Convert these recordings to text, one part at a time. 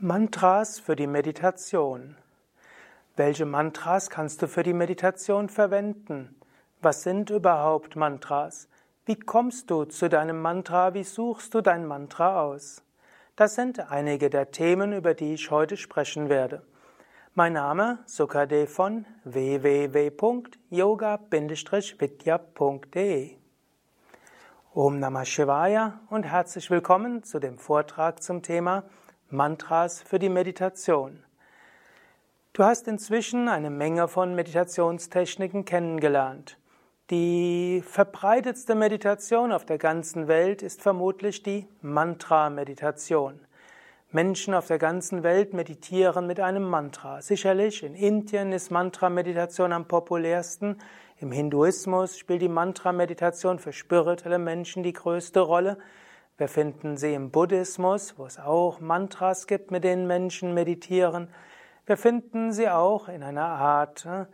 Mantras für die Meditation. Welche Mantras kannst du für die Meditation verwenden? Was sind überhaupt Mantras? Wie kommst du zu deinem Mantra? Wie suchst du dein Mantra aus? Das sind einige der Themen, über die ich heute sprechen werde. Mein Name Sukade von www.yoga-vidya.de Om Namah Shivaya und herzlich willkommen zu dem Vortrag zum Thema Mantras für die Meditation. Du hast inzwischen eine Menge von Meditationstechniken kennengelernt. Die verbreitetste Meditation auf der ganzen Welt ist vermutlich die Mantra-Meditation. Menschen auf der ganzen Welt meditieren mit einem Mantra. Sicherlich in Indien ist Mantra-Meditation am populärsten. Im Hinduismus spielt die Mantra-Meditation für spirituelle Menschen die größte Rolle. Wir finden sie im Buddhismus, wo es auch Mantras gibt, mit denen Menschen meditieren. Wir finden sie auch in einer Art äh,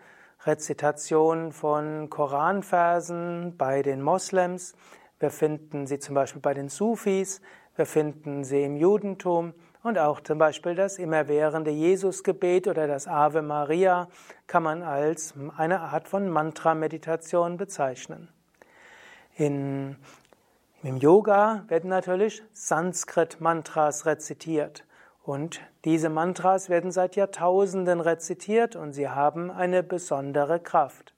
Rezitation von Koranversen bei den Moslems. Wir finden sie zum Beispiel bei den Sufis. Wir finden sie im Judentum und auch zum Beispiel das immerwährende Jesusgebet oder das Ave Maria kann man als eine Art von Mantra-Meditation bezeichnen. In im Yoga werden natürlich Sanskrit-Mantras rezitiert. Und diese Mantras werden seit Jahrtausenden rezitiert und sie haben eine besondere Kraft.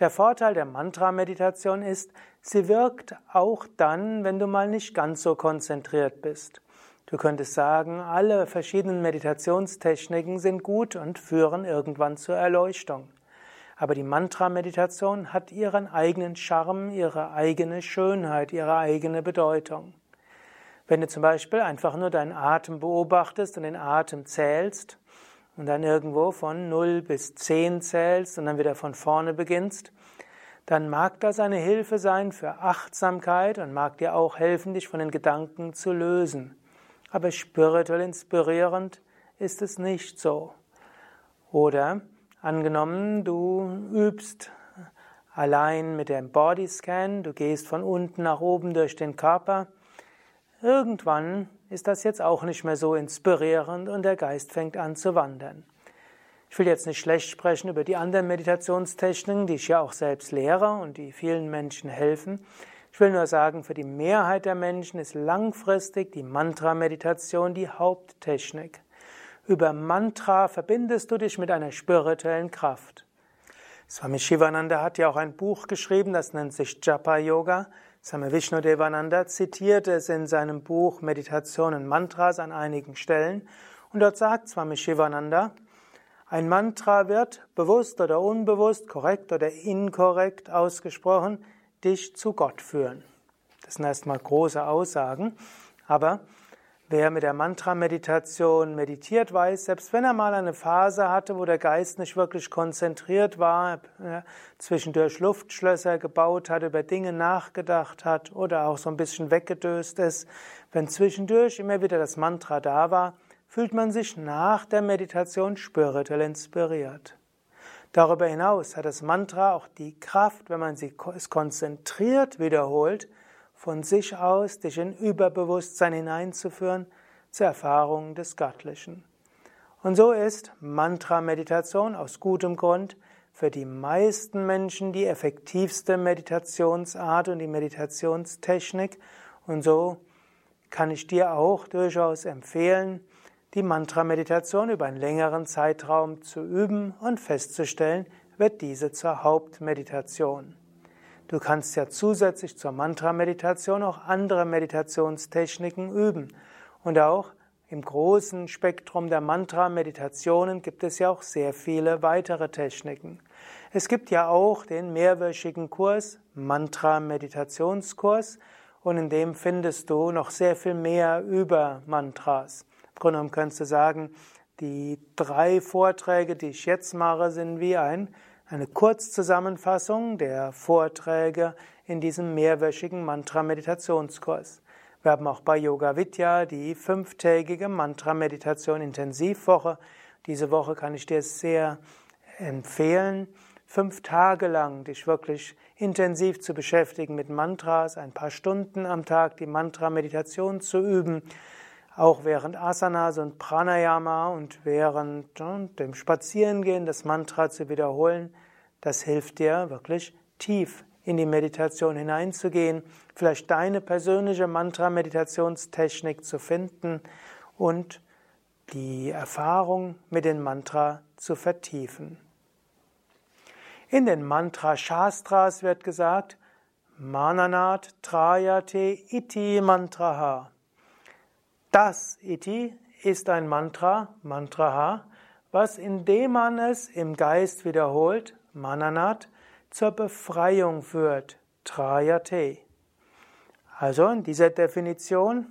Der Vorteil der Mantra-Meditation ist, sie wirkt auch dann, wenn du mal nicht ganz so konzentriert bist. Du könntest sagen, alle verschiedenen Meditationstechniken sind gut und führen irgendwann zur Erleuchtung. Aber die Mantra-Meditation hat ihren eigenen Charme, ihre eigene Schönheit, ihre eigene Bedeutung. Wenn du zum Beispiel einfach nur deinen Atem beobachtest und den Atem zählst und dann irgendwo von 0 bis 10 zählst und dann wieder von vorne beginnst, dann mag das eine Hilfe sein für Achtsamkeit und mag dir auch helfen, dich von den Gedanken zu lösen. Aber spirituell inspirierend ist es nicht so. Oder Angenommen, du übst allein mit dem Bodyscan, du gehst von unten nach oben durch den Körper. Irgendwann ist das jetzt auch nicht mehr so inspirierend und der Geist fängt an zu wandern. Ich will jetzt nicht schlecht sprechen über die anderen Meditationstechniken, die ich ja auch selbst lehre und die vielen Menschen helfen. Ich will nur sagen, für die Mehrheit der Menschen ist langfristig die Mantra-Meditation die Haupttechnik. Über Mantra verbindest du dich mit einer spirituellen Kraft. Swami Shivananda hat ja auch ein Buch geschrieben, das nennt sich Japa Yoga. Swami Vishnu Devananda zitiert es in seinem Buch Meditation und Mantras an einigen Stellen. Und dort sagt Swami Shivananda, ein Mantra wird, bewusst oder unbewusst, korrekt oder inkorrekt ausgesprochen, dich zu Gott führen. Das sind erstmal große Aussagen, aber Wer mit der Mantra-Meditation meditiert, weiß, selbst wenn er mal eine Phase hatte, wo der Geist nicht wirklich konzentriert war, ja, zwischendurch Luftschlösser gebaut hat, über Dinge nachgedacht hat oder auch so ein bisschen weggedöst ist, wenn zwischendurch immer wieder das Mantra da war, fühlt man sich nach der Meditation spirituell inspiriert. Darüber hinaus hat das Mantra auch die Kraft, wenn man es konzentriert wiederholt, von sich aus dich in Überbewusstsein hineinzuführen zur Erfahrung des Göttlichen. Und so ist Mantra-Meditation aus gutem Grund für die meisten Menschen die effektivste Meditationsart und die Meditationstechnik. Und so kann ich dir auch durchaus empfehlen, die Mantra-Meditation über einen längeren Zeitraum zu üben und festzustellen, wird diese zur Hauptmeditation. Du kannst ja zusätzlich zur Mantra-Meditation auch andere Meditationstechniken üben. Und auch im großen Spektrum der Mantra-Meditationen gibt es ja auch sehr viele weitere Techniken. Es gibt ja auch den mehrwöchigen Kurs, Mantra-Meditationskurs, und in dem findest du noch sehr viel mehr über Mantras. Im Grunde genommen könntest du sagen, die drei Vorträge, die ich jetzt mache, sind wie ein eine Kurzzusammenfassung der Vorträge in diesem mehrwöchigen Mantra-Meditationskurs. Wir haben auch bei Yoga Vidya die fünftägige Mantra-Meditation Intensivwoche. Diese Woche kann ich dir sehr empfehlen, fünf Tage lang dich wirklich intensiv zu beschäftigen mit Mantras, ein paar Stunden am Tag die Mantra-Meditation zu üben, auch während Asanas und Pranayama und während ja, dem Spazierengehen das Mantra zu wiederholen, das hilft dir wirklich tief in die Meditation hineinzugehen, vielleicht deine persönliche Mantra-Meditationstechnik zu finden und die Erfahrung mit dem Mantra zu vertiefen. In den Mantra-Shastras wird gesagt, Mananat Trayate Iti Mantraha. Das Iti ist ein Mantra, Mantraha, was indem man es im Geist wiederholt, Mananat, zur Befreiung führt, Trayate. Also in dieser Definition,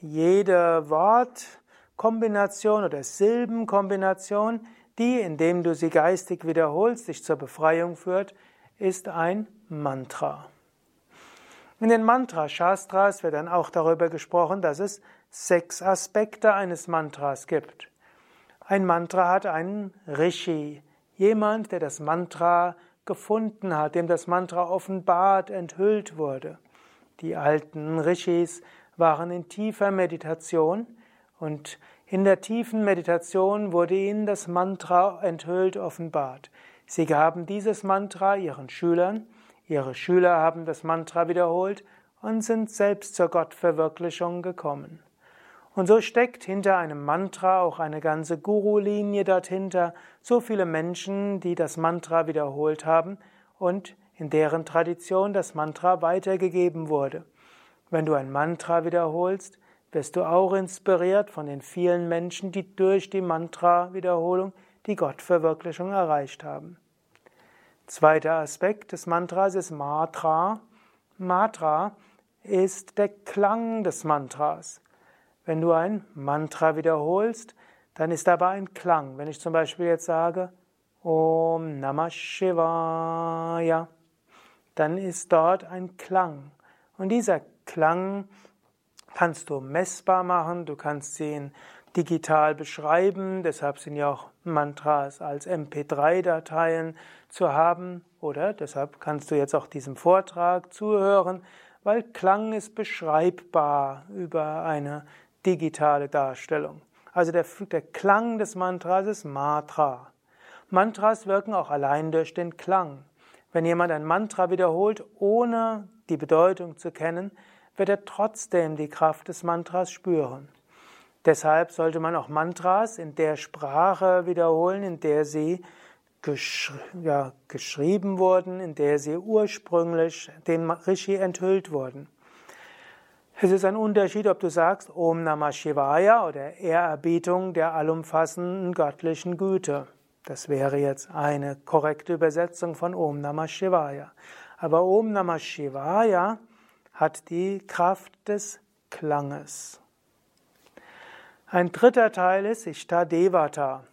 jede Wortkombination oder Silbenkombination, die, indem du sie geistig wiederholst, dich zur Befreiung führt, ist ein Mantra. In den Mantra-Shastras wird dann auch darüber gesprochen, dass es sechs Aspekte eines Mantras gibt. Ein Mantra hat einen Rishi, jemand, der das Mantra gefunden hat, dem das Mantra offenbart, enthüllt wurde. Die alten Rishis waren in tiefer Meditation und in der tiefen Meditation wurde ihnen das Mantra enthüllt, offenbart. Sie gaben dieses Mantra ihren Schülern, ihre Schüler haben das Mantra wiederholt und sind selbst zur Gottverwirklichung gekommen. Und so steckt hinter einem Mantra auch eine ganze Guru-Linie dahinter, so viele Menschen, die das Mantra wiederholt haben und in deren Tradition das Mantra weitergegeben wurde. Wenn du ein Mantra wiederholst, wirst du auch inspiriert von den vielen Menschen, die durch die Mantra-Wiederholung die Gottverwirklichung erreicht haben. Zweiter Aspekt des Mantras ist Matra. Matra ist der Klang des Mantras. Wenn du ein Mantra wiederholst, dann ist dabei ein Klang. Wenn ich zum Beispiel jetzt sage Om Namah Shivaya, dann ist dort ein Klang. Und dieser Klang kannst du messbar machen, du kannst ihn digital beschreiben, deshalb sind ja auch Mantras als MP3-Dateien zu haben oder deshalb kannst du jetzt auch diesem Vortrag zuhören, weil Klang ist beschreibbar über eine digitale Darstellung. Also der, der Klang des Mantras ist Matra. Mantras wirken auch allein durch den Klang. Wenn jemand ein Mantra wiederholt, ohne die Bedeutung zu kennen, wird er trotzdem die Kraft des Mantras spüren. Deshalb sollte man auch Mantras in der Sprache wiederholen, in der sie geschri ja, geschrieben wurden, in der sie ursprünglich dem Rishi enthüllt wurden. Es ist ein Unterschied, ob du sagst Om Namah Shivaya oder Ehrerbietung der allumfassenden göttlichen Güte. Das wäre jetzt eine korrekte Übersetzung von Om Namah Shivaya. Aber Om Namah Shivaya hat die Kraft des Klanges. Ein dritter Teil ist Ishtadevata.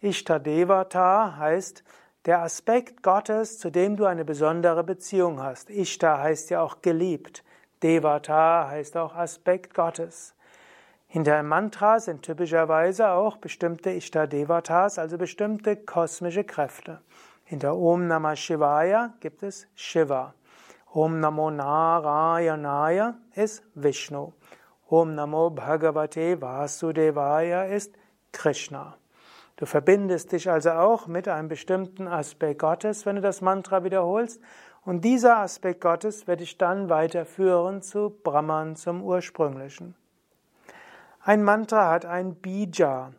Ishtadevata heißt der Aspekt Gottes, zu dem du eine besondere Beziehung hast. Ishta heißt ja auch geliebt. Devata heißt auch Aspekt Gottes. Hinter Mantras sind typischerweise auch bestimmte Ishta-Devatas, also bestimmte kosmische Kräfte. Hinter Om Namah Shivaya gibt es Shiva. Om Namo Narayanaya ist Vishnu. Om Namo Bhagavate Vasudevaya ist Krishna. Du verbindest dich also auch mit einem bestimmten Aspekt Gottes, wenn du das Mantra wiederholst, und dieser Aspekt Gottes wird dich dann weiterführen zu Brahman, zum Ursprünglichen. Ein Mantra hat ein Bija.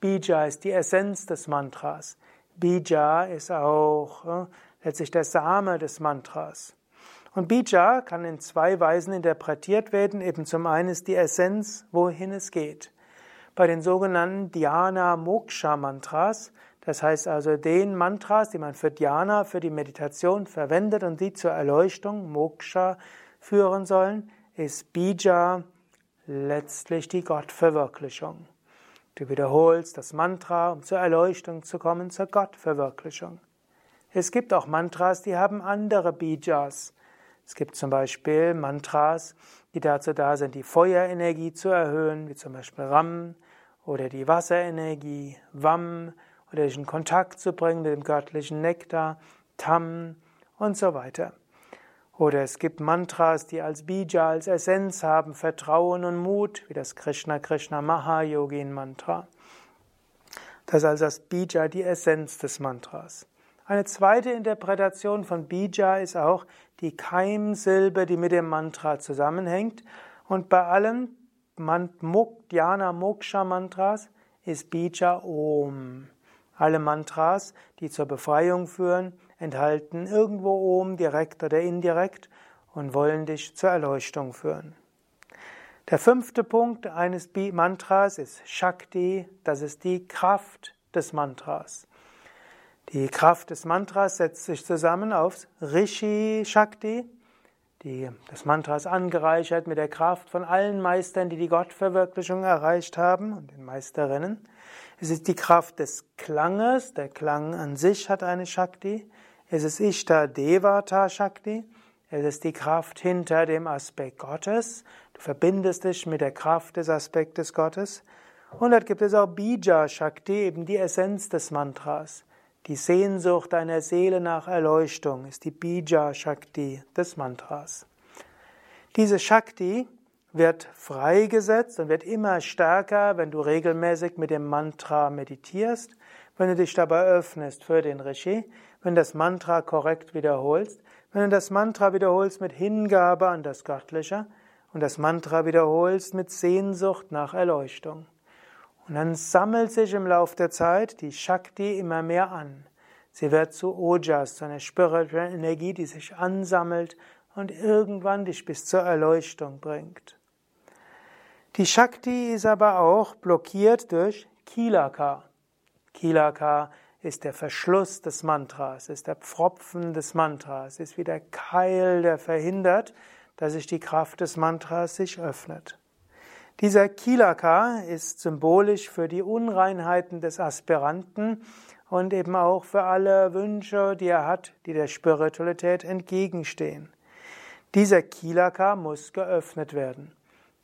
Bija ist die Essenz des Mantras. Bija ist auch äh, letztlich der Same des Mantras. Und Bija kann in zwei Weisen interpretiert werden. Eben zum einen ist die Essenz, wohin es geht. Bei den sogenannten Dhyana Moksha Mantras das heißt also, den Mantras, die man für Dhyana, für die Meditation verwendet und die zur Erleuchtung, Moksha, führen sollen, ist Bija letztlich die Gottverwirklichung. Du wiederholst das Mantra, um zur Erleuchtung zu kommen, zur Gottverwirklichung. Es gibt auch Mantras, die haben andere Bijas. Es gibt zum Beispiel Mantras, die dazu da sind, die Feuerenergie zu erhöhen, wie zum Beispiel Ram, oder die Wasserenergie, Vam, oder dich in Kontakt zu bringen mit dem göttlichen Nektar, Tam und so weiter. Oder es gibt Mantras, die als Bija, als Essenz haben, Vertrauen und Mut, wie das Krishna Krishna Mahayogin Mantra. Das ist also das Bija, die Essenz des Mantras. Eine zweite Interpretation von Bija ist auch die Keimsilbe, die mit dem Mantra zusammenhängt. Und bei allen Dhyana Moksha Mantras ist Bija Om. Alle Mantras, die zur Befreiung führen, enthalten irgendwo Om direkt oder indirekt und wollen dich zur Erleuchtung führen. Der fünfte Punkt eines Mantras ist Shakti, das ist die Kraft des Mantras. Die Kraft des Mantras setzt sich zusammen aus Rishi Shakti, die, das Mantra ist angereichert mit der Kraft von allen Meistern, die die Gottverwirklichung erreicht haben und den Meisterinnen. Es ist die Kraft des Klanges, der Klang an sich hat eine Shakti. Es ist Ishta Devata Shakti. Es ist die Kraft hinter dem Aspekt Gottes. Du verbindest dich mit der Kraft des Aspektes Gottes. Und dort gibt es auch Bija Shakti, eben die Essenz des Mantras. Die Sehnsucht deiner Seele nach Erleuchtung ist die Bija Shakti des Mantras. Diese Shakti wird freigesetzt und wird immer stärker, wenn du regelmäßig mit dem Mantra meditierst, wenn du dich dabei öffnest für den Rishi, wenn du das Mantra korrekt wiederholst, wenn du das Mantra wiederholst mit Hingabe an das Göttliche und das Mantra wiederholst mit Sehnsucht nach Erleuchtung. Und dann sammelt sich im Laufe der Zeit die Shakti immer mehr an. Sie wird zu Ojas, zu einer spirituellen Energie, die sich ansammelt und irgendwann dich bis zur Erleuchtung bringt. Die Shakti ist aber auch blockiert durch Kilaka. Kilaka ist der Verschluss des Mantras, ist der Pfropfen des Mantras, ist wie der Keil, der verhindert, dass sich die Kraft des Mantras sich öffnet. Dieser Kilaka ist symbolisch für die Unreinheiten des Aspiranten und eben auch für alle Wünsche, die er hat, die der Spiritualität entgegenstehen. Dieser Kilaka muss geöffnet werden.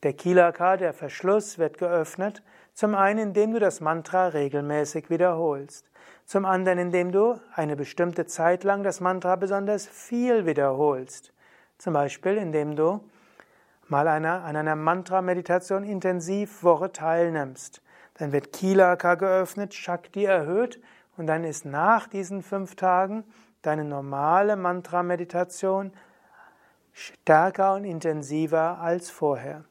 Der Kilaka, der Verschluss, wird geöffnet, zum einen indem du das Mantra regelmäßig wiederholst, zum anderen indem du eine bestimmte Zeit lang das Mantra besonders viel wiederholst, zum Beispiel indem du mal einer, an einer Mantra-Meditation intensiv Woche teilnimmst. Dann wird Kilaka geöffnet, Shakti erhöht und dann ist nach diesen fünf Tagen deine normale Mantra-Meditation stärker und intensiver als vorher.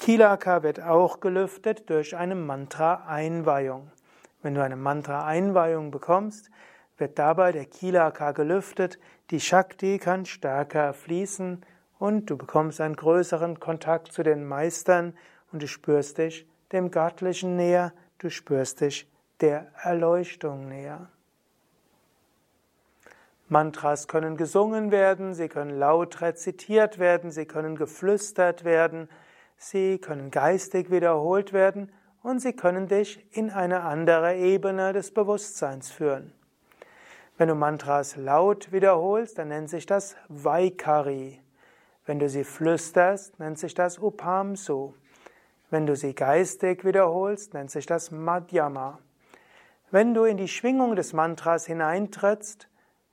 Kilaka wird auch gelüftet durch eine Mantra-Einweihung. Wenn du eine Mantra-Einweihung bekommst, wird dabei der Kilaka gelüftet, die Shakti kann stärker fließen und du bekommst einen größeren Kontakt zu den Meistern und du spürst dich dem Göttlichen näher, du spürst dich der Erleuchtung näher. Mantras können gesungen werden, sie können laut rezitiert werden, sie können geflüstert werden, sie können geistig wiederholt werden und sie können dich in eine andere Ebene des Bewusstseins führen. Wenn du Mantras laut wiederholst, dann nennt sich das Vaikari. Wenn du sie flüsterst, nennt sich das Upamsu. Wenn du sie geistig wiederholst, nennt sich das Madhyama. Wenn du in die Schwingung des Mantras hineintrittst,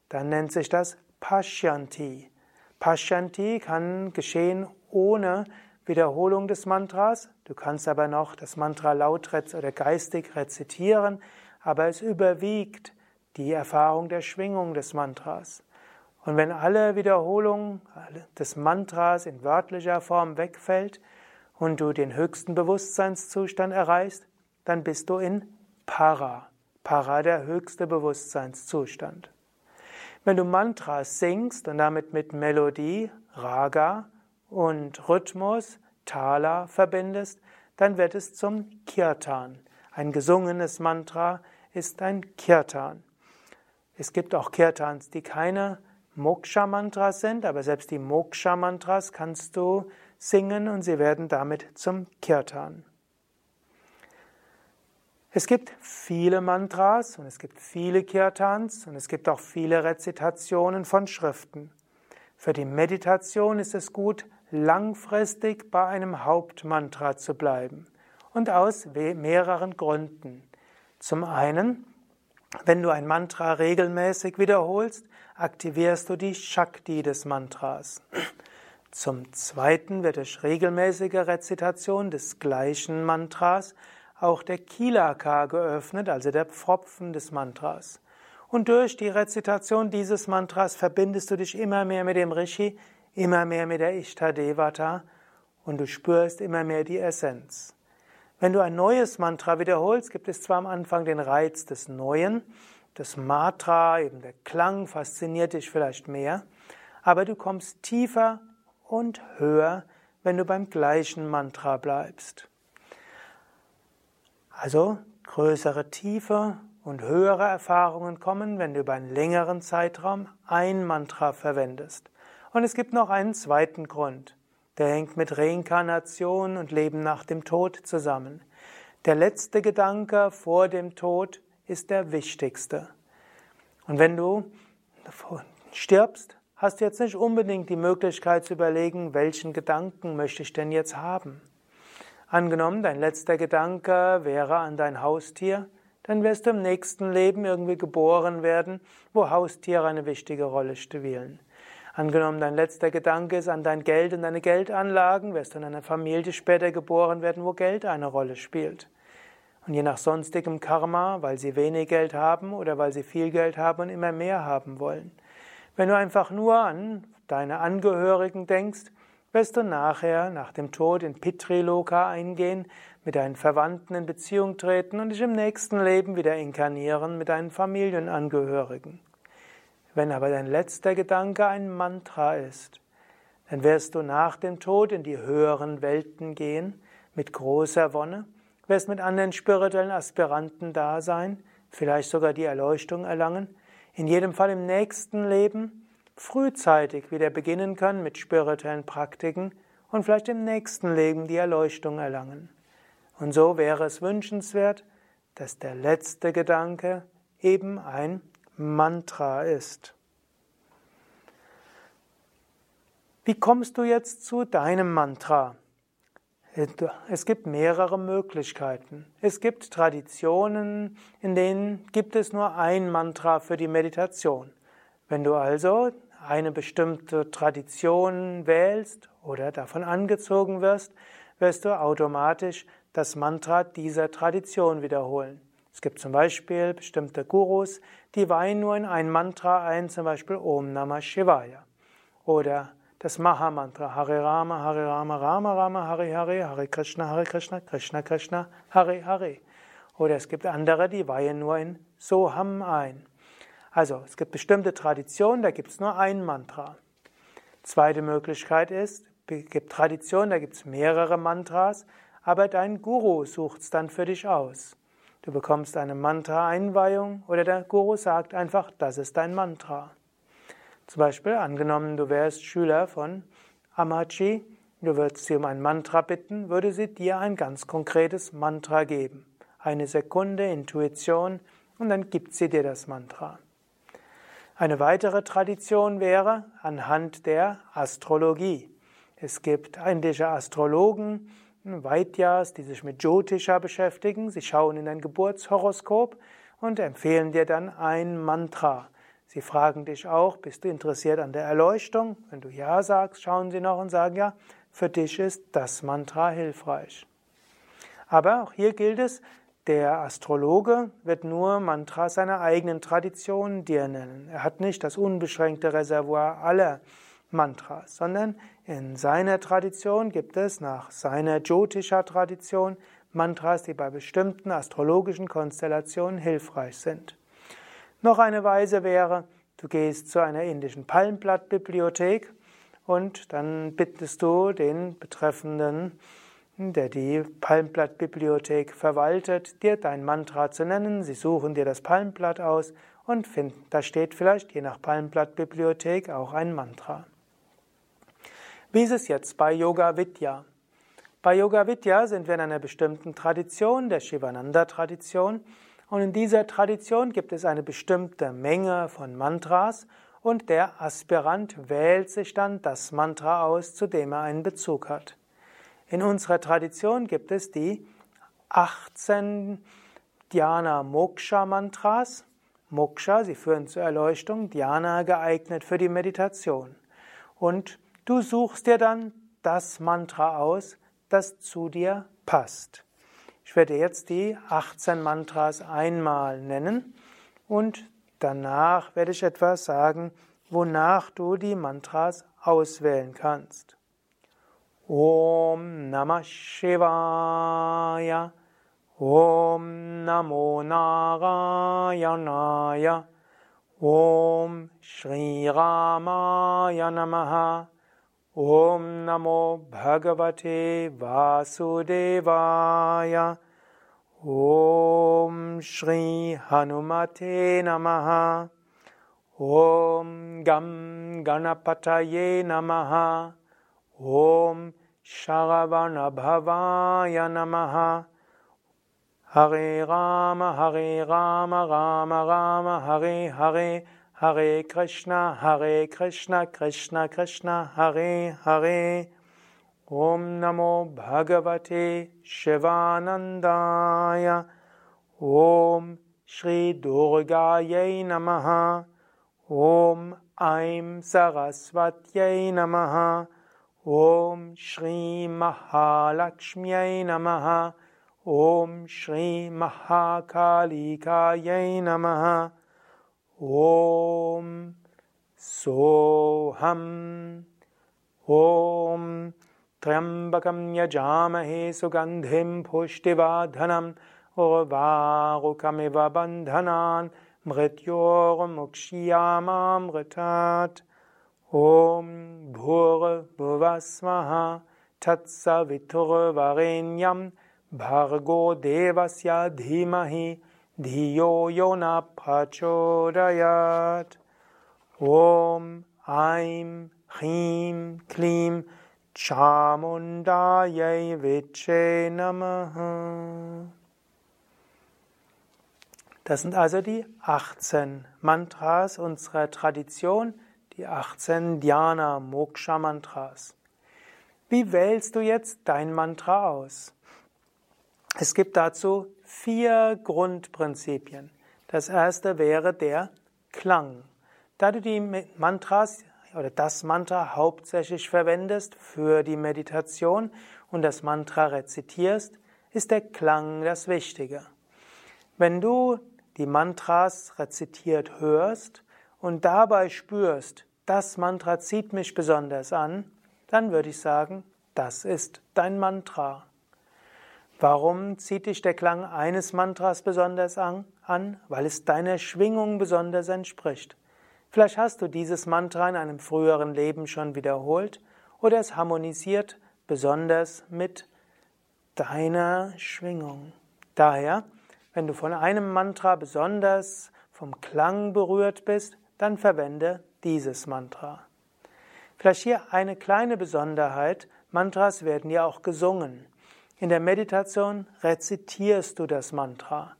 dann nennt sich das Pashyanti. Pashyanti kann geschehen ohne Wiederholung des Mantras. Du kannst aber noch das Mantra laut oder geistig rezitieren, aber es überwiegt die Erfahrung der Schwingung des Mantras. Und wenn alle Wiederholung des Mantras in wörtlicher Form wegfällt und du den höchsten Bewusstseinszustand erreichst, dann bist du in Para. Para der höchste Bewusstseinszustand. Wenn du Mantras singst und damit mit Melodie, Raga und Rhythmus, Tala verbindest, dann wird es zum Kirtan. Ein gesungenes Mantra ist ein Kirtan. Es gibt auch Kirtans, die keine Moksha-Mantras sind, aber selbst die Moksha-Mantras kannst du singen und sie werden damit zum Kirtan. Es gibt viele Mantras und es gibt viele Kirtans und es gibt auch viele Rezitationen von Schriften. Für die Meditation ist es gut, langfristig bei einem Hauptmantra zu bleiben und aus mehreren Gründen. Zum einen, Wenn du ein Mantra regelmäßig wiederholst, aktivierst du die Shakti des Mantras. Zum Zweiten wird durch regelmäßige Rezitation des gleichen Mantras auch der Kilaka geöffnet, also der Pfropfen des Mantras. Und durch die Rezitation dieses Mantras verbindest du dich immer mehr mit dem Rishi, immer mehr mit der Ishtadevata und du spürst immer mehr die Essenz. Wenn du ein neues Mantra wiederholst, gibt es zwar am Anfang den Reiz des Neuen, das Matra, eben der Klang fasziniert dich vielleicht mehr, aber du kommst tiefer und höher, wenn du beim gleichen Mantra bleibst. Also größere Tiefe und höhere Erfahrungen kommen, wenn du über einen längeren Zeitraum ein Mantra verwendest. Und es gibt noch einen zweiten Grund. Der hängt mit Reinkarnation und Leben nach dem Tod zusammen. Der letzte Gedanke vor dem Tod ist der wichtigste. Und wenn du stirbst, hast du jetzt nicht unbedingt die Möglichkeit zu überlegen, welchen Gedanken möchte ich denn jetzt haben. Angenommen, dein letzter Gedanke wäre an dein Haustier, dann wirst du im nächsten Leben irgendwie geboren werden, wo Haustiere eine wichtige Rolle spielen. Angenommen, dein letzter Gedanke ist an dein Geld und deine Geldanlagen, wirst du in einer Familie später geboren werden, wo Geld eine Rolle spielt. Und je nach sonstigem Karma, weil sie wenig Geld haben oder weil sie viel Geld haben und immer mehr haben wollen. Wenn du einfach nur an deine Angehörigen denkst, wirst du nachher, nach dem Tod, in Pitriloka eingehen, mit deinen Verwandten in Beziehung treten und dich im nächsten Leben wieder inkarnieren mit deinen Familienangehörigen. Wenn aber dein letzter Gedanke ein Mantra ist, dann wirst du nach dem Tod in die höheren Welten gehen, mit großer Wonne, wirst mit anderen spirituellen Aspiranten da sein, vielleicht sogar die Erleuchtung erlangen, in jedem Fall im nächsten Leben frühzeitig wieder beginnen können mit spirituellen Praktiken und vielleicht im nächsten Leben die Erleuchtung erlangen. Und so wäre es wünschenswert, dass der letzte Gedanke eben ein Mantra ist. Wie kommst du jetzt zu deinem Mantra? Es gibt mehrere Möglichkeiten. Es gibt Traditionen, in denen gibt es nur ein Mantra für die Meditation. Wenn du also eine bestimmte Tradition wählst oder davon angezogen wirst, wirst du automatisch das Mantra dieser Tradition wiederholen. Es gibt zum Beispiel bestimmte Gurus, die weihen nur in ein Mantra ein, zum Beispiel Om Namah Shivaya. Oder das Mahamantra Hare Rama, Hare Rama, Rama Rama, Hare Hare, Hare Krishna, Hare Krishna, Krishna Krishna, Hare Hare. Oder es gibt andere, die weihen nur in Soham ein. Also es gibt bestimmte Traditionen, da gibt es nur ein Mantra. Zweite Möglichkeit ist, es gibt Traditionen, da gibt es mehrere Mantras, aber dein Guru sucht es dann für dich aus. Du bekommst eine Mantra-Einweihung oder der Guru sagt einfach, das ist dein Mantra. Zum Beispiel, angenommen, du wärst Schüler von Amachi, du würdest sie um ein Mantra bitten, würde sie dir ein ganz konkretes Mantra geben. Eine Sekunde Intuition und dann gibt sie dir das Mantra. Eine weitere Tradition wäre anhand der Astrologie. Es gibt indische Astrologen, Vaidyas, die sich mit Jyotisha beschäftigen. Sie schauen in dein Geburtshoroskop und empfehlen dir dann ein Mantra. Sie fragen dich auch, bist du interessiert an der Erleuchtung? Wenn du Ja sagst, schauen sie noch und sagen, ja, für dich ist das Mantra hilfreich. Aber auch hier gilt es, der Astrologe wird nur Mantras seiner eigenen Tradition dir nennen. Er hat nicht das unbeschränkte Reservoir aller Mantras, sondern in seiner Tradition gibt es nach seiner Jyotisha-Tradition Mantras, die bei bestimmten astrologischen Konstellationen hilfreich sind. Noch eine Weise wäre, du gehst zu einer indischen Palmblattbibliothek und dann bittest du den betreffenden, der die Palmblattbibliothek verwaltet, dir dein Mantra zu nennen. Sie suchen dir das Palmblatt aus und finden, da steht vielleicht je nach Palmblattbibliothek auch ein Mantra. Wie ist es jetzt bei Yoga Vidya? Bei Yoga Vidya sind wir in einer bestimmten Tradition, der Shivananda-Tradition, und in dieser Tradition gibt es eine bestimmte Menge von Mantras und der Aspirant wählt sich dann das Mantra aus, zu dem er einen Bezug hat. In unserer Tradition gibt es die 18 Dhyana Moksha Mantras Moksha, sie führen zur Erleuchtung, Dhyana geeignet für die Meditation. Und du suchst dir dann das Mantra aus, das zu dir passt. Ich werde jetzt die 18 Mantras einmal nennen und danach werde ich etwas sagen, wonach du die Mantras auswählen kannst. Om Namah Shivaya Om Namo Narayanaya Om Shri Ramaya Namaha ॐ नमो भगवते वासुदेवाय। ॐ श्री हनुमते नमः। ॐ गं गणपतये नमः। ॐ श्रवणभवाय नमः। हरे राम हरे राम राम राम हरे Hare. Hare Krishna Hare Krishna Krishna Krishna Hare Hare. Om Namo Bhagavate Shivanandaya. Om Shri Durgaye Namaha. Om Aim Saraswatyai Namaha. Om Shri Mahalakshmyai Namaha. Om Shri Mahakalikaye Namaha ॐ सोऽहम् ॐ त्र्यम्बकं यजामहे सुगन्धिं पुष्टिवाधनं ओ बन्धनान् मृत्योगमुक्ष्यामां गत् ॐ भोग भुव स्मः ठत्सविथुर्वगेन्यं भगोदेवस्य धीमहि। Dhiyo Yona Prachodayat Om Aim Hrim Klim Chamundayai Viche Namaha Das sind also die 18 Mantras unserer Tradition, die 18 Dhyana Moksha Mantras. Wie wählst du jetzt dein Mantra aus? Es gibt dazu vier Grundprinzipien. Das erste wäre der Klang. Da du die Mantras oder das Mantra hauptsächlich verwendest für die Meditation und das Mantra rezitierst, ist der Klang das Wichtige. Wenn du die Mantras rezitiert hörst und dabei spürst, das Mantra zieht mich besonders an, dann würde ich sagen, das ist dein Mantra. Warum zieht dich der Klang eines Mantras besonders an? Weil es deiner Schwingung besonders entspricht. Vielleicht hast du dieses Mantra in einem früheren Leben schon wiederholt oder es harmonisiert besonders mit deiner Schwingung. Daher wenn du von einem Mantra besonders vom Klang berührt bist, dann verwende dieses Mantra. Vielleicht hier eine kleine Besonderheit. Mantras werden ja auch gesungen. In der Meditation rezitierst du das Mantra.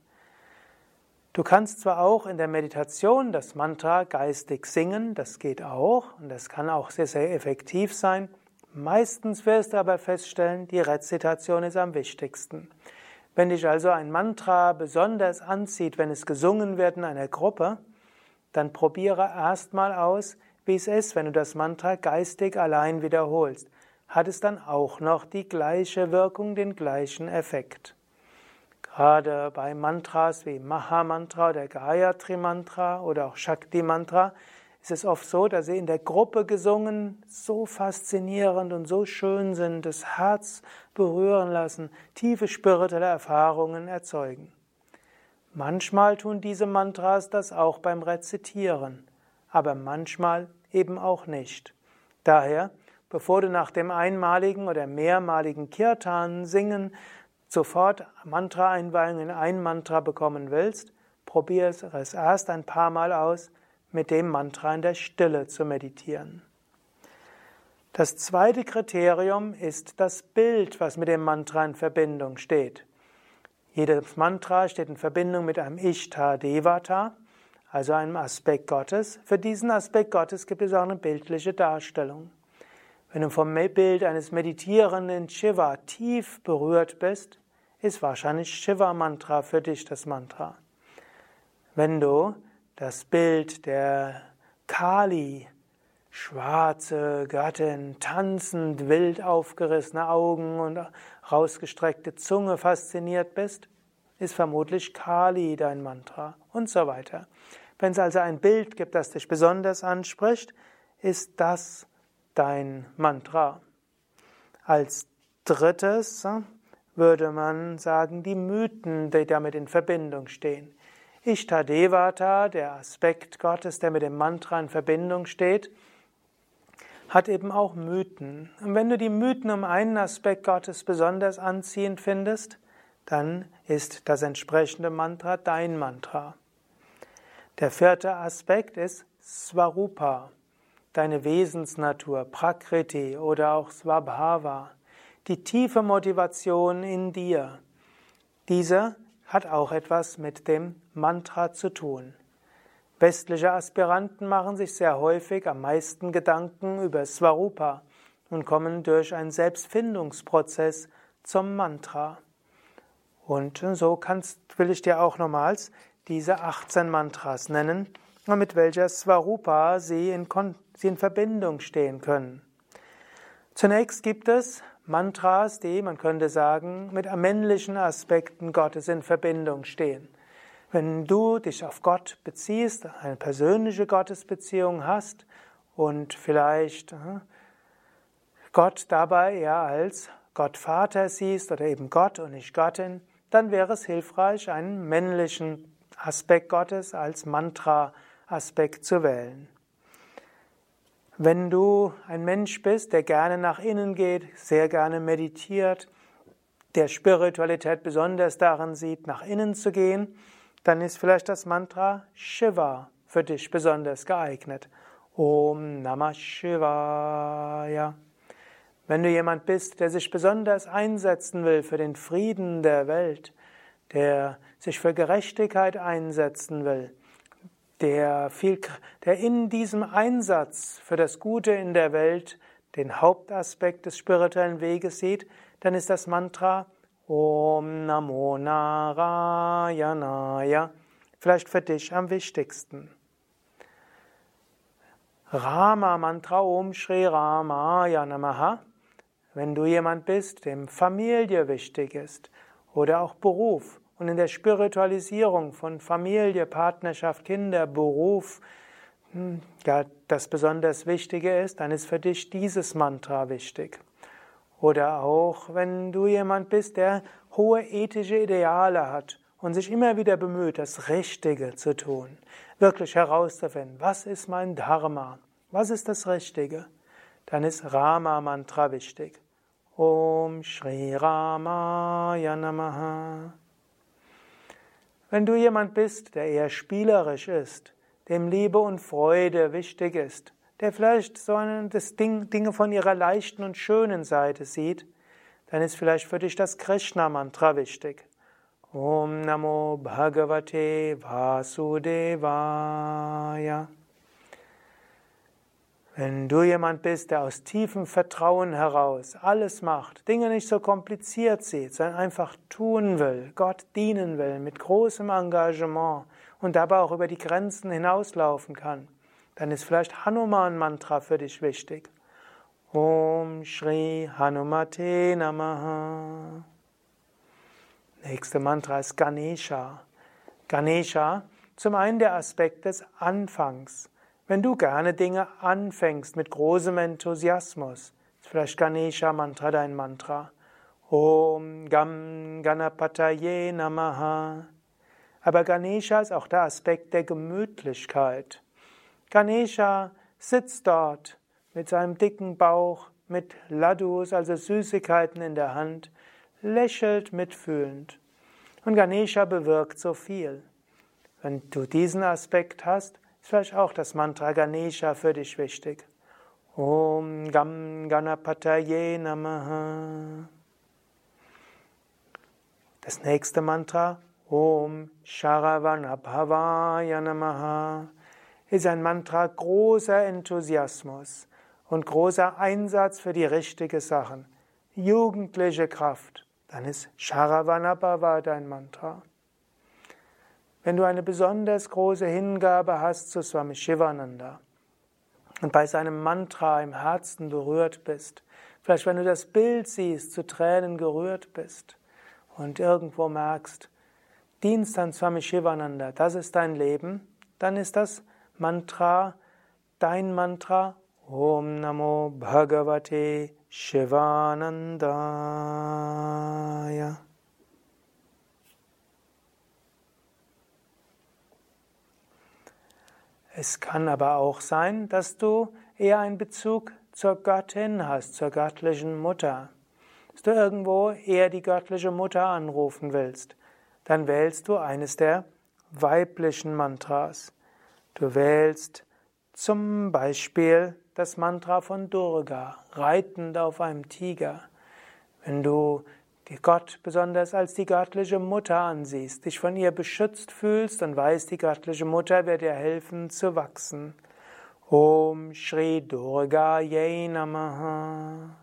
Du kannst zwar auch in der Meditation das Mantra geistig singen, das geht auch und das kann auch sehr, sehr effektiv sein. Meistens wirst du aber feststellen, die Rezitation ist am wichtigsten. Wenn dich also ein Mantra besonders anzieht, wenn es gesungen wird in einer Gruppe, dann probiere erstmal aus, wie es ist, wenn du das Mantra geistig allein wiederholst. Hat es dann auch noch die gleiche Wirkung, den gleichen Effekt? Gerade bei Mantras wie Maha Mantra oder Gayatri Mantra oder auch Shakti Mantra ist es oft so, dass sie in der Gruppe gesungen so faszinierend und so schön sind, das Herz berühren lassen, tiefe spirituelle Erfahrungen erzeugen. Manchmal tun diese Mantras das auch beim Rezitieren, aber manchmal eben auch nicht. Daher, bevor du nach dem einmaligen oder mehrmaligen Kirtan singen sofort Mantra-Einweihung in ein Mantra bekommen willst, probiere es erst ein paar Mal aus, mit dem Mantra in der Stille zu meditieren. Das zweite Kriterium ist das Bild, was mit dem Mantra in Verbindung steht. Jedes Mantra steht in Verbindung mit einem Ishta Devata, also einem Aspekt Gottes. Für diesen Aspekt Gottes gibt es auch eine bildliche Darstellung. Wenn du vom Bild eines meditierenden Shiva tief berührt bist, ist wahrscheinlich Shiva-Mantra für dich das Mantra. Wenn du das Bild der Kali, schwarze Gattin, tanzend, wild aufgerissene Augen und rausgestreckte Zunge fasziniert bist, ist vermutlich Kali dein Mantra und so weiter. Wenn es also ein Bild gibt, das dich besonders anspricht, ist das dein Mantra. Als drittes würde man sagen, die Mythen, die damit in Verbindung stehen. Ishtadevata, der Aspekt Gottes, der mit dem Mantra in Verbindung steht, hat eben auch Mythen. Und wenn du die Mythen um einen Aspekt Gottes besonders anziehend findest, dann ist das entsprechende Mantra dein Mantra. Der vierte Aspekt ist Swarupa, deine Wesensnatur, Prakriti oder auch Swabhava, die tiefe Motivation in dir. Diese hat auch etwas mit dem Mantra zu tun. Westliche Aspiranten machen sich sehr häufig am meisten Gedanken über Swarupa und kommen durch einen Selbstfindungsprozess zum Mantra. Und so kannst, will ich dir auch nochmals diese 18 Mantras nennen, mit welcher Swarupa sie in, sie in Verbindung stehen können. Zunächst gibt es Mantras, die, man könnte sagen, mit männlichen Aspekten Gottes in Verbindung stehen. Wenn du dich auf Gott beziehst, eine persönliche Gottesbeziehung hast und vielleicht äh, Gott dabei eher als Gott Vater siehst oder eben Gott und nicht Göttin, dann wäre es hilfreich, einen männlichen Aspekt Gottes als Mantra-Aspekt zu wählen. Wenn du ein Mensch bist, der gerne nach innen geht, sehr gerne meditiert, der Spiritualität besonders darin sieht, nach innen zu gehen, dann ist vielleicht das Mantra Shiva für dich besonders geeignet. Om Namah Shivaya. Wenn du jemand bist, der sich besonders einsetzen will für den Frieden der Welt, der sich für Gerechtigkeit einsetzen will, der, viel, der in diesem Einsatz für das Gute in der Welt den Hauptaspekt des spirituellen Weges sieht, dann ist das Mantra Om Namo Narayanaya. Vielleicht für dich am wichtigsten. Rama Mantra Om Shri Ramaya Namaha. Wenn du jemand bist, dem Familie wichtig ist oder auch Beruf und in der Spiritualisierung von Familie, Partnerschaft, Kinder, Beruf, hm, ja, das besonders Wichtige ist, dann ist für dich dieses Mantra wichtig. Oder auch, wenn du jemand bist, der hohe ethische Ideale hat und sich immer wieder bemüht, das Richtige zu tun, wirklich herauszufinden, was ist mein Dharma, was ist das Richtige, dann ist Rama Mantra wichtig. Om Shri Ramaya Namaha. Wenn du jemand bist, der eher spielerisch ist, dem Liebe und Freude wichtig ist, der vielleicht so das Ding, Dinge von ihrer leichten und schönen Seite sieht, dann ist vielleicht für dich das Krishna-Mantra wichtig. Om Namo Bhagavate Vasudevaya. Wenn du jemand bist, der aus tiefem Vertrauen heraus alles macht, Dinge nicht so kompliziert sieht, sondern einfach tun will, Gott dienen will, mit großem Engagement und dabei auch über die Grenzen hinauslaufen kann, dann ist vielleicht Hanuman Mantra für dich wichtig. Om Shri Hanumate Namaha. Nächste Mantra ist Ganesha. Ganesha, zum einen der Aspekt des Anfangs. Wenn du gerne Dinge anfängst mit großem Enthusiasmus, ist vielleicht Ganesha Mantra dein Mantra. Om Gam Ganapataye Namaha. Aber Ganesha ist auch der Aspekt der Gemütlichkeit. Ganesha sitzt dort mit seinem dicken Bauch, mit Ladus, also Süßigkeiten in der Hand, lächelt mitfühlend. Und Ganesha bewirkt so viel. Wenn du diesen Aspekt hast, vielleicht auch das Mantra Ganesha für dich wichtig. Om Gam Ganapataye Namaha. Das nächste Mantra, Om Sharavanabhavaya Namaha ist ein Mantra großer Enthusiasmus und großer Einsatz für die richtigen Sachen. Jugendliche Kraft. Dann ist Sharavanabhava dein Mantra. Wenn du eine besonders große Hingabe hast zu Swami Shivananda und bei seinem Mantra im Herzen berührt bist, vielleicht wenn du das Bild siehst, zu Tränen gerührt bist und irgendwo merkst, Dienst an Swami Shivananda, das ist dein Leben, dann ist das Mantra, dein Mantra, Om Namo Bhagavate Shivanandaya. Es kann aber auch sein, dass du eher einen Bezug zur Göttin hast, zur göttlichen Mutter. Dass du irgendwo eher die göttliche Mutter anrufen willst, dann wählst du eines der weiblichen Mantras. Du wählst zum Beispiel das Mantra von Durga, reitend auf einem Tiger. Wenn du die Gott besonders als die göttliche Mutter ansiehst, dich von ihr beschützt fühlst und weißt, die göttliche Mutter wird dir helfen zu wachsen. Om Shri Durga Ye Namaha.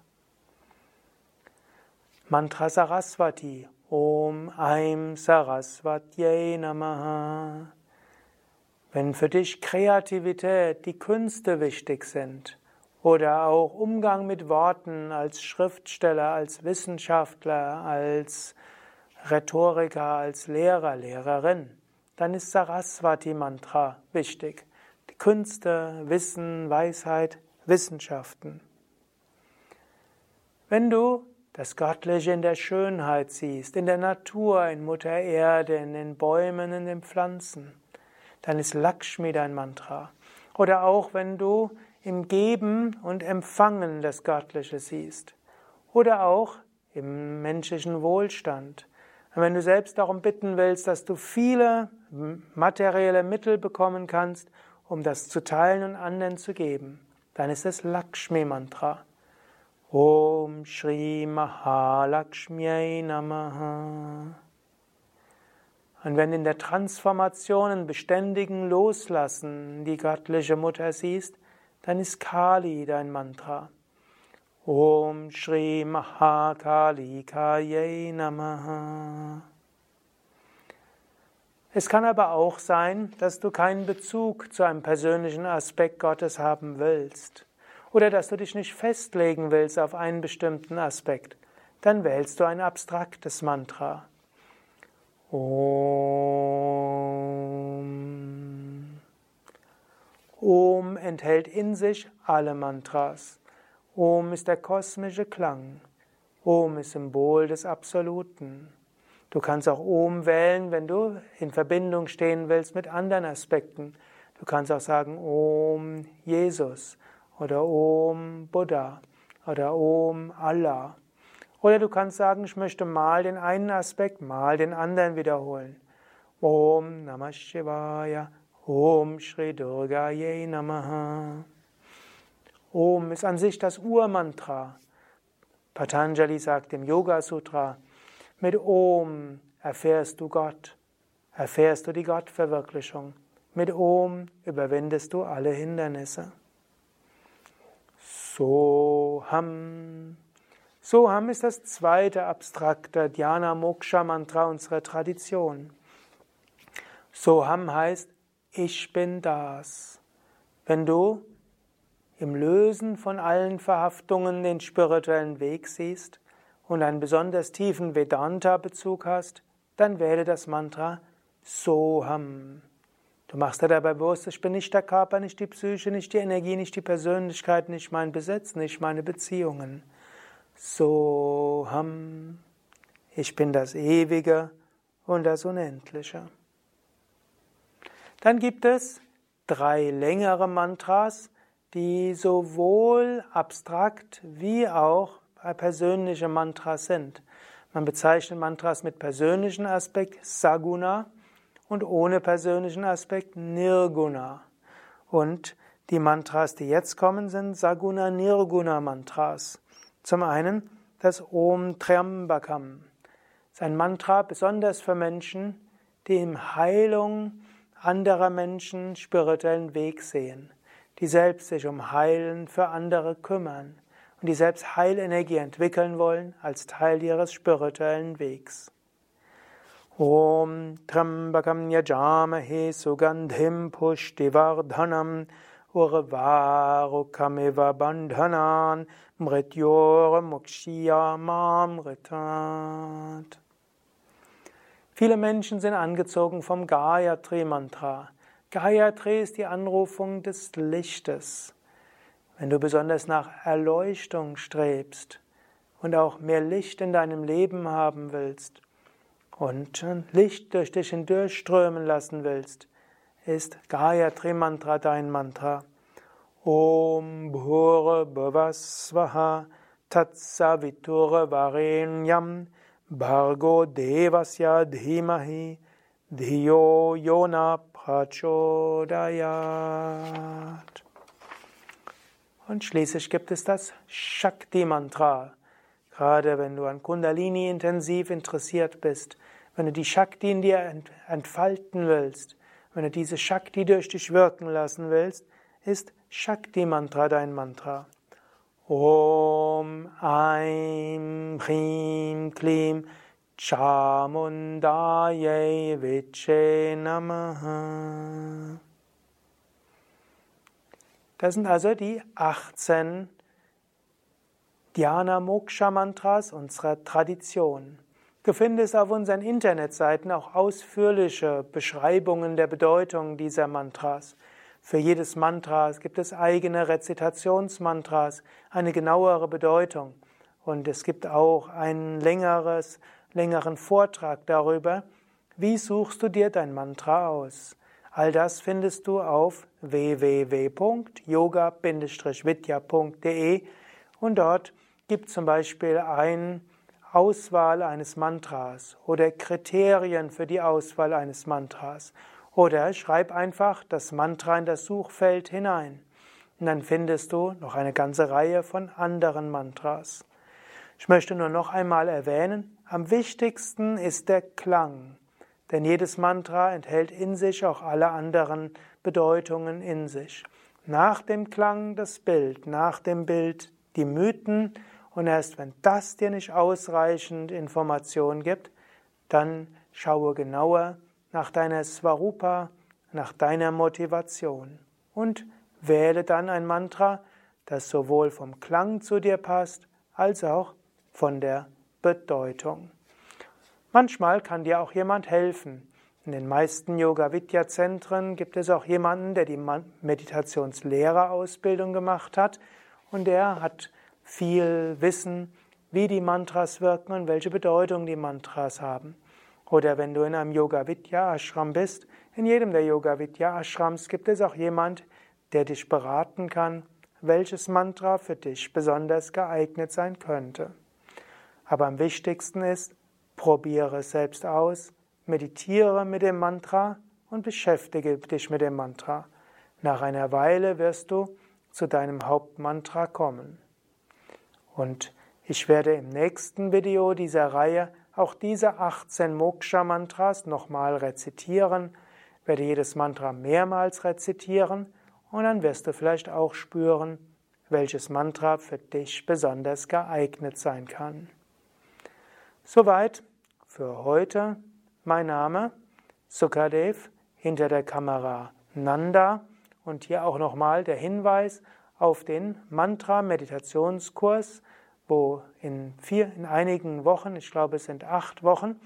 Mantra Saraswati. Om Aim Saraswati Namaha. Wenn für dich Kreativität, die Künste wichtig sind, oder auch Umgang mit Worten als Schriftsteller, als Wissenschaftler, als Rhetoriker, als Lehrer, Lehrerin, dann ist Saraswati Mantra wichtig. Die Künste, Wissen, Weisheit, Wissenschaften. Wenn du das Göttliche in der Schönheit siehst, in der Natur, in Mutter Erde, in den Bäumen, in den Pflanzen, dann ist Lakshmi dein Mantra. Oder auch wenn du im Geben und Empfangen das Göttliche siehst. Oder auch im menschlichen Wohlstand. Und wenn du selbst darum bitten willst, dass du viele materielle Mittel bekommen kannst, um das zu teilen und anderen zu geben, dann ist es Lakshmi-Mantra. Om Shri Mahalakshmi Namaha. Und wenn in der Transformation, in beständigen Loslassen die göttliche Mutter siehst, dann ist Kali dein Mantra. Om Shri Mahakali Kaye Namaha. Es kann aber auch sein, dass du keinen Bezug zu einem persönlichen Aspekt Gottes haben willst oder dass du dich nicht festlegen willst auf einen bestimmten Aspekt. Dann wählst du ein abstraktes Mantra. Om Om enthält in sich alle Mantras. Om ist der kosmische Klang. Om ist Symbol des Absoluten. Du kannst auch Om wählen, wenn du in Verbindung stehen willst mit anderen Aspekten. Du kannst auch sagen Om Jesus oder Om Buddha oder Om Allah. Oder du kannst sagen, ich möchte mal den einen Aspekt, mal den anderen wiederholen. Om Namah Shivaya, Om Shri Durga Namaha. Om ist an sich das Urmantra. Patanjali sagt im Yoga Sutra, mit Om erfährst du Gott, erfährst du die Gottverwirklichung. Mit Om überwindest du alle Hindernisse. Soham. Soham ist das zweite abstrakte Dhyana Moksha Mantra unserer Tradition. Soham heißt ich bin das. Wenn du im Lösen von allen Verhaftungen den spirituellen Weg siehst und einen besonders tiefen Vedanta-Bezug hast, dann wähle das Mantra Soham. Du machst dir dabei bewusst, ich bin nicht der Körper, nicht die Psyche, nicht die Energie, nicht die Persönlichkeit, nicht mein Besitz, nicht meine Beziehungen. Soham. Ich bin das Ewige und das Unendliche. Dann gibt es drei längere Mantras, die sowohl abstrakt wie auch persönliche Mantras sind. Man bezeichnet Mantras mit persönlichen Aspekt Saguna und ohne persönlichen Aspekt Nirguna. Und die Mantras, die jetzt kommen, sind Saguna Nirguna Mantras. Zum einen das Om Triambakam. Das ist ein Mantra besonders für Menschen, die in Heilung anderer Menschen spirituellen Weg sehen, die selbst sich um Heilen für andere kümmern und die selbst Heilenergie entwickeln wollen als Teil ihres spirituellen Wegs. Om Trambakam Yajamahe Sugandhim Pushtivardhanam Urvarukamiva Bandhanan Mrityore Mukshiyamamritat. Viele Menschen sind angezogen vom Gayatri-Mantra. Gayatri ist die Anrufung des Lichtes. Wenn du besonders nach Erleuchtung strebst und auch mehr Licht in deinem Leben haben willst und Licht durch dich hindurchströmen lassen willst, ist Gayatri Mantra dein Mantra. Om Bhur Bhavasvaha Tatsavitur Varenyam Bhargo Devasya Dhimahi Dhiyo Yona Prachodayat. Und schließlich gibt es das Shakti-Mantra. Gerade wenn du an Kundalini intensiv interessiert bist, wenn du die Shakti in dir entfalten willst, wenn du diese Shakti durch dich wirken lassen willst, ist Shakti-Mantra dein Mantra. Om Aim Hrim Klim Chamundaye Viche Namaha. Das sind also die 18 Dhyana Moksha Mantras unserer Tradition. Du findest auf unseren Internetseiten auch ausführliche Beschreibungen der Bedeutung dieser Mantras. Für jedes Mantra gibt es eigene Rezitationsmantras, eine genauere Bedeutung. Und es gibt auch einen längeres, längeren Vortrag darüber, wie suchst du dir dein Mantra aus. All das findest du auf www.yoga-vidya.de und dort gibt zum Beispiel eine Auswahl eines Mantras oder Kriterien für die Auswahl eines Mantras. Oder schreib einfach das Mantra in das Suchfeld hinein. Und dann findest du noch eine ganze Reihe von anderen Mantras. Ich möchte nur noch einmal erwähnen, am wichtigsten ist der Klang. Denn jedes Mantra enthält in sich auch alle anderen Bedeutungen in sich. Nach dem Klang das Bild, nach dem Bild die Mythen und erst wenn das dir nicht ausreichend Information gibt, dann schaue genauer nach deiner Svarupa, nach deiner Motivation und wähle dann ein Mantra, das sowohl vom Klang zu dir passt, als auch von der Bedeutung. Manchmal kann dir auch jemand helfen. In den meisten Yoga-Vidya-Zentren gibt es auch jemanden, der die Meditationslehrerausbildung gemacht hat und der hat viel Wissen, wie die Mantras wirken und welche Bedeutung die Mantras haben. Oder wenn du in einem Yoga-Vidya-Ashram bist, in jedem der Yoga-Vidya-Ashrams gibt es auch jemand, der dich beraten kann, welches Mantra für dich besonders geeignet sein könnte. Aber am wichtigsten ist, Probiere es selbst aus, meditiere mit dem Mantra und beschäftige dich mit dem Mantra. Nach einer Weile wirst du zu deinem Hauptmantra kommen. Und ich werde im nächsten Video dieser Reihe auch diese 18 Moksha-Mantras nochmal rezitieren, werde jedes Mantra mehrmals rezitieren und dann wirst du vielleicht auch spüren, welches Mantra für dich besonders geeignet sein kann. Soweit für heute. Mein Name Sukadev, hinter der Kamera Nanda und hier auch nochmal der Hinweis auf den Mantra-Meditationskurs, wo in, vier, in einigen Wochen, ich glaube es sind acht Wochen,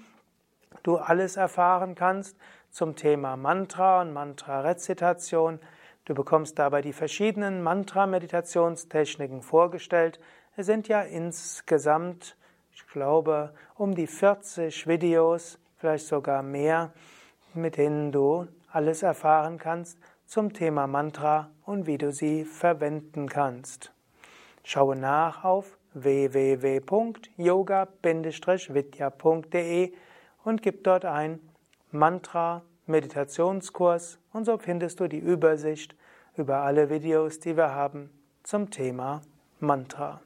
du alles erfahren kannst zum Thema Mantra und Mantra-Rezitation. Du bekommst dabei die verschiedenen Mantra-Meditationstechniken vorgestellt. Es sind ja insgesamt ich glaube, um die 40 Videos, vielleicht sogar mehr, mit denen du alles erfahren kannst zum Thema Mantra und wie du sie verwenden kannst. Schaue nach auf www.yoga-vidya.de und gib dort ein Mantra Meditationskurs und so findest du die Übersicht über alle Videos, die wir haben zum Thema Mantra.